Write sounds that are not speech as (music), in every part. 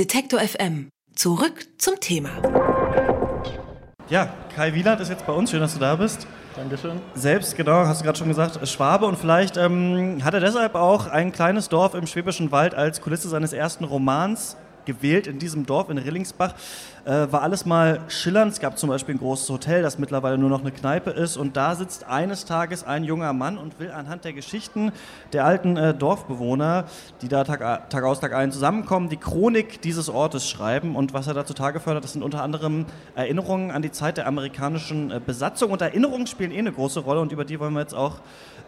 Detektor FM. Zurück zum Thema. Ja, Kai Wieland ist jetzt bei uns. Schön, dass du da bist. Dankeschön. Selbst, genau, hast du gerade schon gesagt, Schwabe. Und vielleicht ähm, hat er deshalb auch ein kleines Dorf im Schwäbischen Wald als Kulisse seines ersten Romans gewählt in diesem Dorf in Rillingsbach. Äh, war alles mal schillernd. Es gab zum Beispiel ein großes Hotel, das mittlerweile nur noch eine Kneipe ist. Und da sitzt eines Tages ein junger Mann und will anhand der Geschichten der alten äh, Dorfbewohner, die da Tag, Tag aus, Tag ein zusammenkommen, die Chronik dieses Ortes schreiben. Und was er da zutage fördert, das sind unter anderem Erinnerungen an die Zeit der amerikanischen äh, Besatzung. Und Erinnerungen spielen eh eine große Rolle und über die wollen wir jetzt auch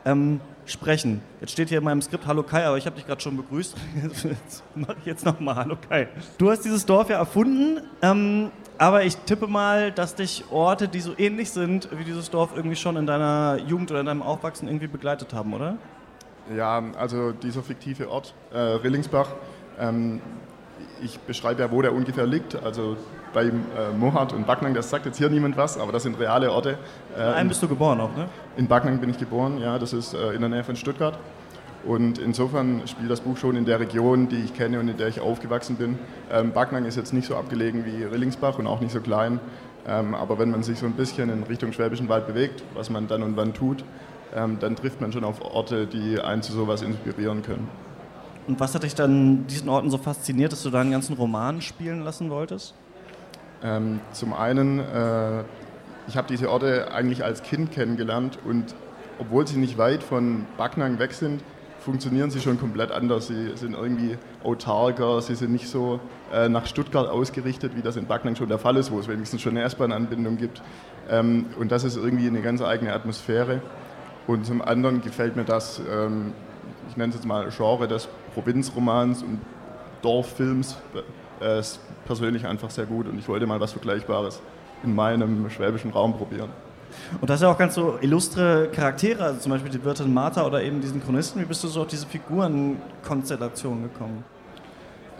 ähm, sprechen. Jetzt steht hier in meinem Skript Hallo Kai, aber ich habe dich gerade schon begrüßt. (laughs) Jetzt mache ich jetzt nochmal Hallo Kai. Du hast dieses Dorf ja erfunden, ähm, aber ich tippe mal, dass dich Orte, die so ähnlich sind wie dieses Dorf, irgendwie schon in deiner Jugend oder in deinem Aufwachsen irgendwie begleitet haben, oder? Ja, also dieser fiktive Ort, äh, Rillingsbach, ähm, ich beschreibe ja, wo der ungefähr liegt. Also bei äh, Mohat und Backnang, das sagt jetzt hier niemand was, aber das sind reale Orte. Äh, in einem bist du geboren auch, ne? In Backnang bin ich geboren, ja, das ist äh, in der Nähe von Stuttgart. Und insofern spielt das Buch schon in der Region, die ich kenne und in der ich aufgewachsen bin. Ähm, Backnang ist jetzt nicht so abgelegen wie Rillingsbach und auch nicht so klein. Ähm, aber wenn man sich so ein bisschen in Richtung Schwäbischen Wald bewegt, was man dann und wann tut, ähm, dann trifft man schon auf Orte, die einen zu sowas inspirieren können. Und was hat dich dann diesen Orten so fasziniert, dass du da einen ganzen Roman spielen lassen wolltest? Ähm, zum einen, äh, ich habe diese Orte eigentlich als Kind kennengelernt und obwohl sie nicht weit von Backnang weg sind, funktionieren sie schon komplett anders. Sie sind irgendwie autarker, sie sind nicht so äh, nach Stuttgart ausgerichtet, wie das in Backnang schon der Fall ist, wo es wenigstens schon eine S-Bahn-Anbindung gibt. Ähm, und das ist irgendwie eine ganz eigene Atmosphäre. Und zum anderen gefällt mir das, ähm, ich nenne es jetzt mal Genre des Provinzromans und Dorffilms äh, persönlich einfach sehr gut und ich wollte mal was Vergleichbares in meinem schwäbischen Raum probieren. Und das ist ja auch ganz so illustre Charaktere, also zum Beispiel die Wirtin Martha oder eben diesen Chronisten. Wie bist du so auf diese Figurenkonstellation gekommen?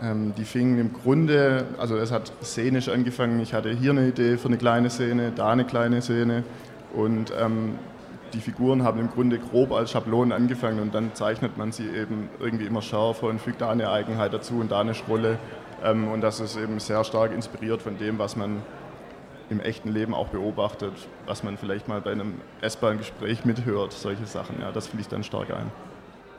Ähm, die fingen im Grunde, also es hat szenisch angefangen. Ich hatte hier eine Idee für eine kleine Szene, da eine kleine Szene und ähm, die Figuren haben im Grunde grob als Schablonen angefangen und dann zeichnet man sie eben irgendwie immer schärfer und fügt da eine Eigenheit dazu und da eine Schrolle. Ähm, und das ist eben sehr stark inspiriert von dem, was man im echten Leben auch beobachtet, was man vielleicht mal bei einem S-Bahn-Gespräch mithört, solche Sachen. Ja, das finde ich dann stark ein.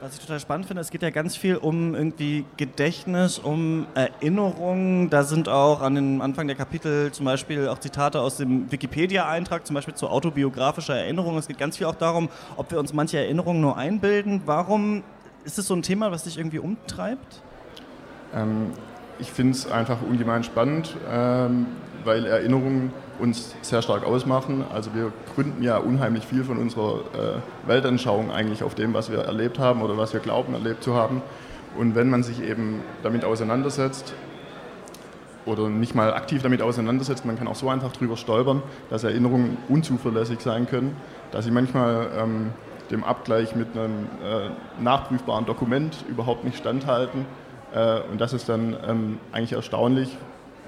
Was ich total spannend finde, es geht ja ganz viel um irgendwie Gedächtnis, um Erinnerungen. Da sind auch an den Anfang der Kapitel zum Beispiel auch Zitate aus dem Wikipedia-Eintrag, zum Beispiel zu autobiografischer Erinnerung. Es geht ganz viel auch darum, ob wir uns manche Erinnerungen nur einbilden. Warum ist es so ein Thema, was dich irgendwie umtreibt? Ähm, ich finde es einfach ungemein spannend, ähm, weil Erinnerungen uns sehr stark ausmachen. Also wir gründen ja unheimlich viel von unserer äh, Weltanschauung eigentlich auf dem, was wir erlebt haben oder was wir glauben erlebt zu haben. Und wenn man sich eben damit auseinandersetzt oder nicht mal aktiv damit auseinandersetzt, man kann auch so einfach drüber stolpern, dass Erinnerungen unzuverlässig sein können, dass sie manchmal ähm, dem Abgleich mit einem äh, nachprüfbaren Dokument überhaupt nicht standhalten. Äh, und das ist dann ähm, eigentlich erstaunlich,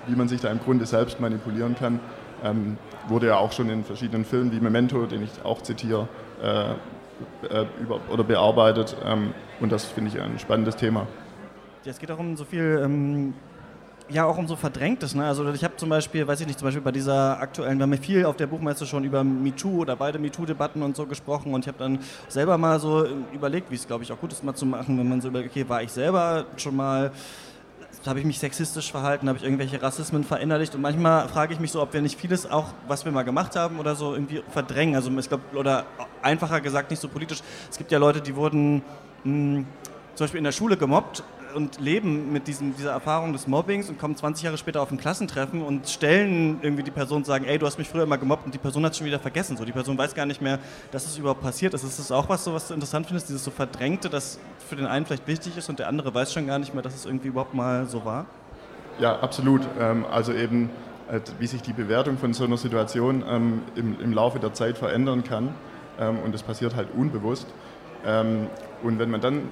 wie man sich da im Grunde selbst manipulieren kann. Ähm, wurde ja auch schon in verschiedenen Filmen wie Memento, den ich auch zitiere, äh, äh, über, oder bearbeitet. Ähm, und das finde ich ein spannendes Thema. Ja, es geht auch um so viel, ähm, ja auch um so Verdrängtes. Ne? Also ich habe zum Beispiel, weiß ich nicht, zum Beispiel bei dieser aktuellen, wir haben ja viel auf der Buchmesse schon über MeToo oder beide MeToo-Debatten und so gesprochen und ich habe dann selber mal so überlegt, wie es glaube ich auch gut ist mal zu machen, wenn man so überlegt, okay, war ich selber schon mal habe ich mich sexistisch verhalten, habe ich irgendwelche Rassismen verinnerlicht und manchmal frage ich mich so, ob wir nicht vieles auch, was wir mal gemacht haben oder so irgendwie verdrängen. Also ich glaube, oder einfacher gesagt, nicht so politisch. Es gibt ja Leute, die wurden mh, hm, zum Beispiel in der Schule gemobbt und leben mit diesem, dieser Erfahrung des Mobbings und kommen 20 Jahre später auf ein Klassentreffen und stellen irgendwie die Person und sagen, ey, du hast mich früher immer gemobbt und die Person hat es schon wieder vergessen. So, die Person weiß gar nicht mehr, dass es überhaupt passiert ist. Ist das auch was, so, was du interessant findest, dieses so Verdrängte, das für den einen vielleicht wichtig ist und der andere weiß schon gar nicht mehr, dass es irgendwie überhaupt mal so war? Ja, absolut. Ähm, also eben, äh, wie sich die Bewertung von so einer Situation ähm, im, im Laufe der Zeit verändern kann. Ähm, und das passiert halt unbewusst. Und wenn man dann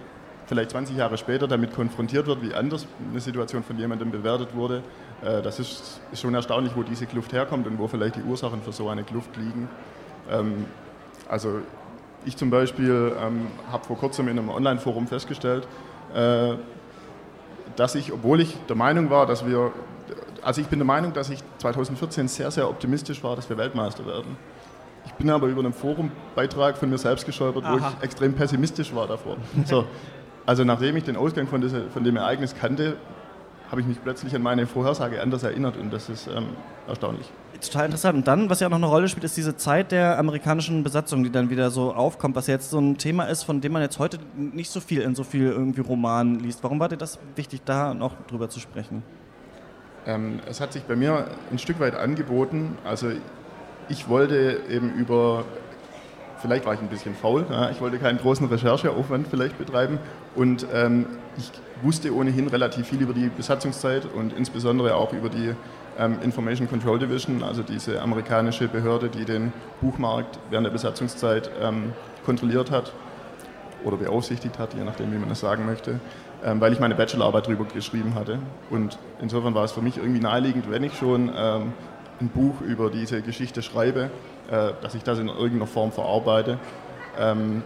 vielleicht 20 Jahre später damit konfrontiert wird, wie anders eine Situation von jemandem bewertet wurde, äh, das ist, schon erstaunlich, wo diese Kluft herkommt und wo vielleicht die Ursachen für so eine Kluft liegen. Ähm, also ich zum Beispiel ähm, habe vor kurzem in einem Online-Forum festgestellt, äh, dass ich, obwohl ich der Meinung war, dass wir, also ich bin der Meinung, dass ich 2014 sehr, sehr optimistisch war, dass wir Weltmeister werden. Ich bin aber über einen Forumbeitrag von mir selbst gestolpert, wo ich extrem pessimistisch war davor. So, also nachdem ich den Ausgang von, diese, von dem Ereignis kannte, habe ich mich plötzlich an meine Vorhersage anders erinnert und das ist ähm, erstaunlich. Total interessant. Und dann, was ja auch noch eine Rolle spielt, ist diese Zeit der amerikanischen Besatzung, die dann wieder so aufkommt, was jetzt so ein Thema ist, von dem man jetzt heute nicht so viel in so viel irgendwie Romanen liest. Warum war dir das wichtig, da noch drüber zu sprechen? Ähm, es hat sich bei mir ein Stück weit angeboten. Also ich wollte eben über, vielleicht war ich ein bisschen faul, ja, ich wollte keinen großen Rechercheaufwand vielleicht betreiben und ähm, ich wusste ohnehin relativ viel über die Besatzungszeit und insbesondere auch über die ähm, Information Control Division, also diese amerikanische Behörde, die den Buchmarkt während der Besatzungszeit ähm, kontrolliert hat oder beaufsichtigt hat, je nachdem, wie man das sagen möchte, ähm, weil ich meine Bachelorarbeit darüber geschrieben hatte. Und insofern war es für mich irgendwie naheliegend, wenn ich schon ähm, ein Buch über diese Geschichte schreibe, äh, dass ich das in irgendeiner Form verarbeite. Ähm,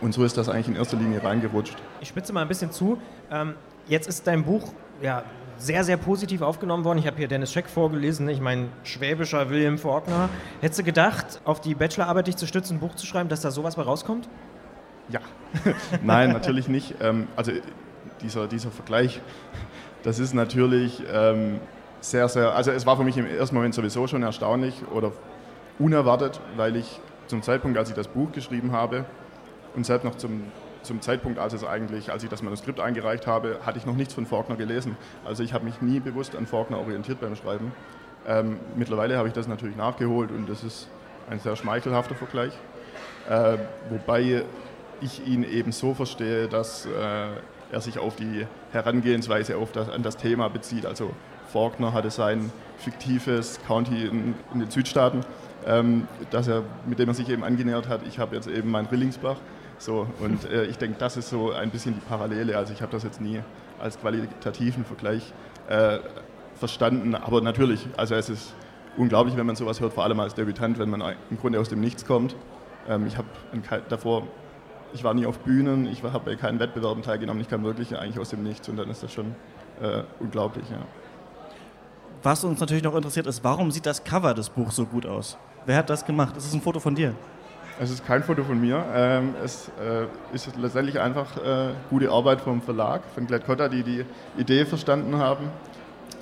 und so ist das eigentlich in erster Linie reingerutscht. Ich spitze mal ein bisschen zu. Ähm, jetzt ist dein Buch ja, sehr, sehr positiv aufgenommen worden. Ich habe hier Dennis Scheck vorgelesen, ich meine, schwäbischer William Faulkner. Hättest du gedacht, auf die Bachelorarbeit dich zu stützen, ein Buch zu schreiben, dass da sowas bei rauskommt? Ja, (laughs) nein, natürlich nicht. Ähm, also dieser, dieser Vergleich, das ist natürlich ähm, sehr, sehr, also es war für mich im ersten Moment sowieso schon erstaunlich oder unerwartet, weil ich zum Zeitpunkt, als ich das Buch geschrieben habe und selbst noch zum, zum Zeitpunkt, als, es eigentlich, als ich das Manuskript eingereicht habe, hatte ich noch nichts von Faulkner gelesen. Also ich habe mich nie bewusst an Faulkner orientiert beim Schreiben. Ähm, mittlerweile habe ich das natürlich nachgeholt und das ist ein sehr schmeichelhafter Vergleich. Äh, wobei ich ihn eben so verstehe, dass äh, er sich auf die Herangehensweise auf das, an das Thema bezieht. Also Faulkner hatte sein fiktives County in, in den Südstaaten, ähm, dass er, mit dem er sich eben angenähert hat. Ich habe jetzt eben mein Rillingsbach. So, und äh, ich denke, das ist so ein bisschen die Parallele. Also ich habe das jetzt nie als qualitativen Vergleich äh, verstanden. Aber natürlich, also es ist unglaublich, wenn man sowas hört, vor allem als Debütant, wenn man im Grunde aus dem Nichts kommt. Ähm, ich habe davor, ich war nie auf Bühnen, ich habe bei keinen Wettbewerben teilgenommen, ich kam wirklich eigentlich aus dem Nichts und dann ist das schon äh, unglaublich. Ja. Was uns natürlich noch interessiert ist, warum sieht das Cover des Buchs so gut aus? Wer hat das gemacht? Ist es ein Foto von dir? Es ist kein Foto von mir. Ähm, es äh, ist letztendlich einfach äh, gute Arbeit vom Verlag, von Glad Cotta, die die Idee verstanden haben.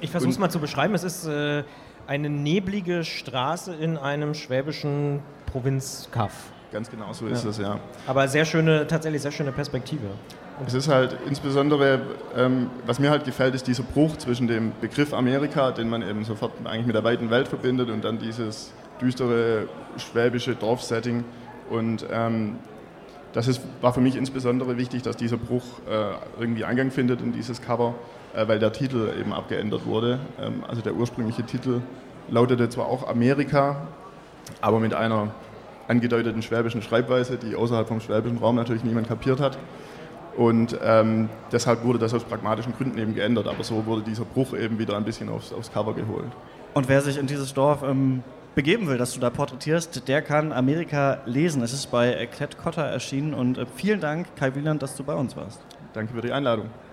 Ich versuche es mal zu beschreiben. Es ist äh, eine neblige Straße in einem schwäbischen Provinzkaff. Ganz genau so ist ja. es, ja. Aber sehr schöne, tatsächlich sehr schöne Perspektive. Es ist halt insbesondere, ähm, was mir halt gefällt, ist dieser Bruch zwischen dem Begriff Amerika, den man eben sofort eigentlich mit der weiten Welt verbindet, und dann dieses düstere schwäbische Dorfsetting. Und ähm, das ist, war für mich insbesondere wichtig, dass dieser Bruch äh, irgendwie Eingang findet in dieses Cover, äh, weil der Titel eben abgeändert wurde. Ähm, also der ursprüngliche Titel lautete zwar auch Amerika, aber mit einer angedeuteten schwäbischen Schreibweise, die außerhalb vom schwäbischen Raum natürlich niemand kapiert hat. Und ähm, deshalb wurde das aus pragmatischen Gründen eben geändert. Aber so wurde dieser Bruch eben wieder ein bisschen aufs, aufs Cover geholt. Und wer sich in dieses Dorf ähm, begeben will, das du da porträtierst, der kann Amerika lesen. Es ist bei Klett Cotta erschienen. Und äh, vielen Dank, Kai Wieland, dass du bei uns warst. Danke für die Einladung.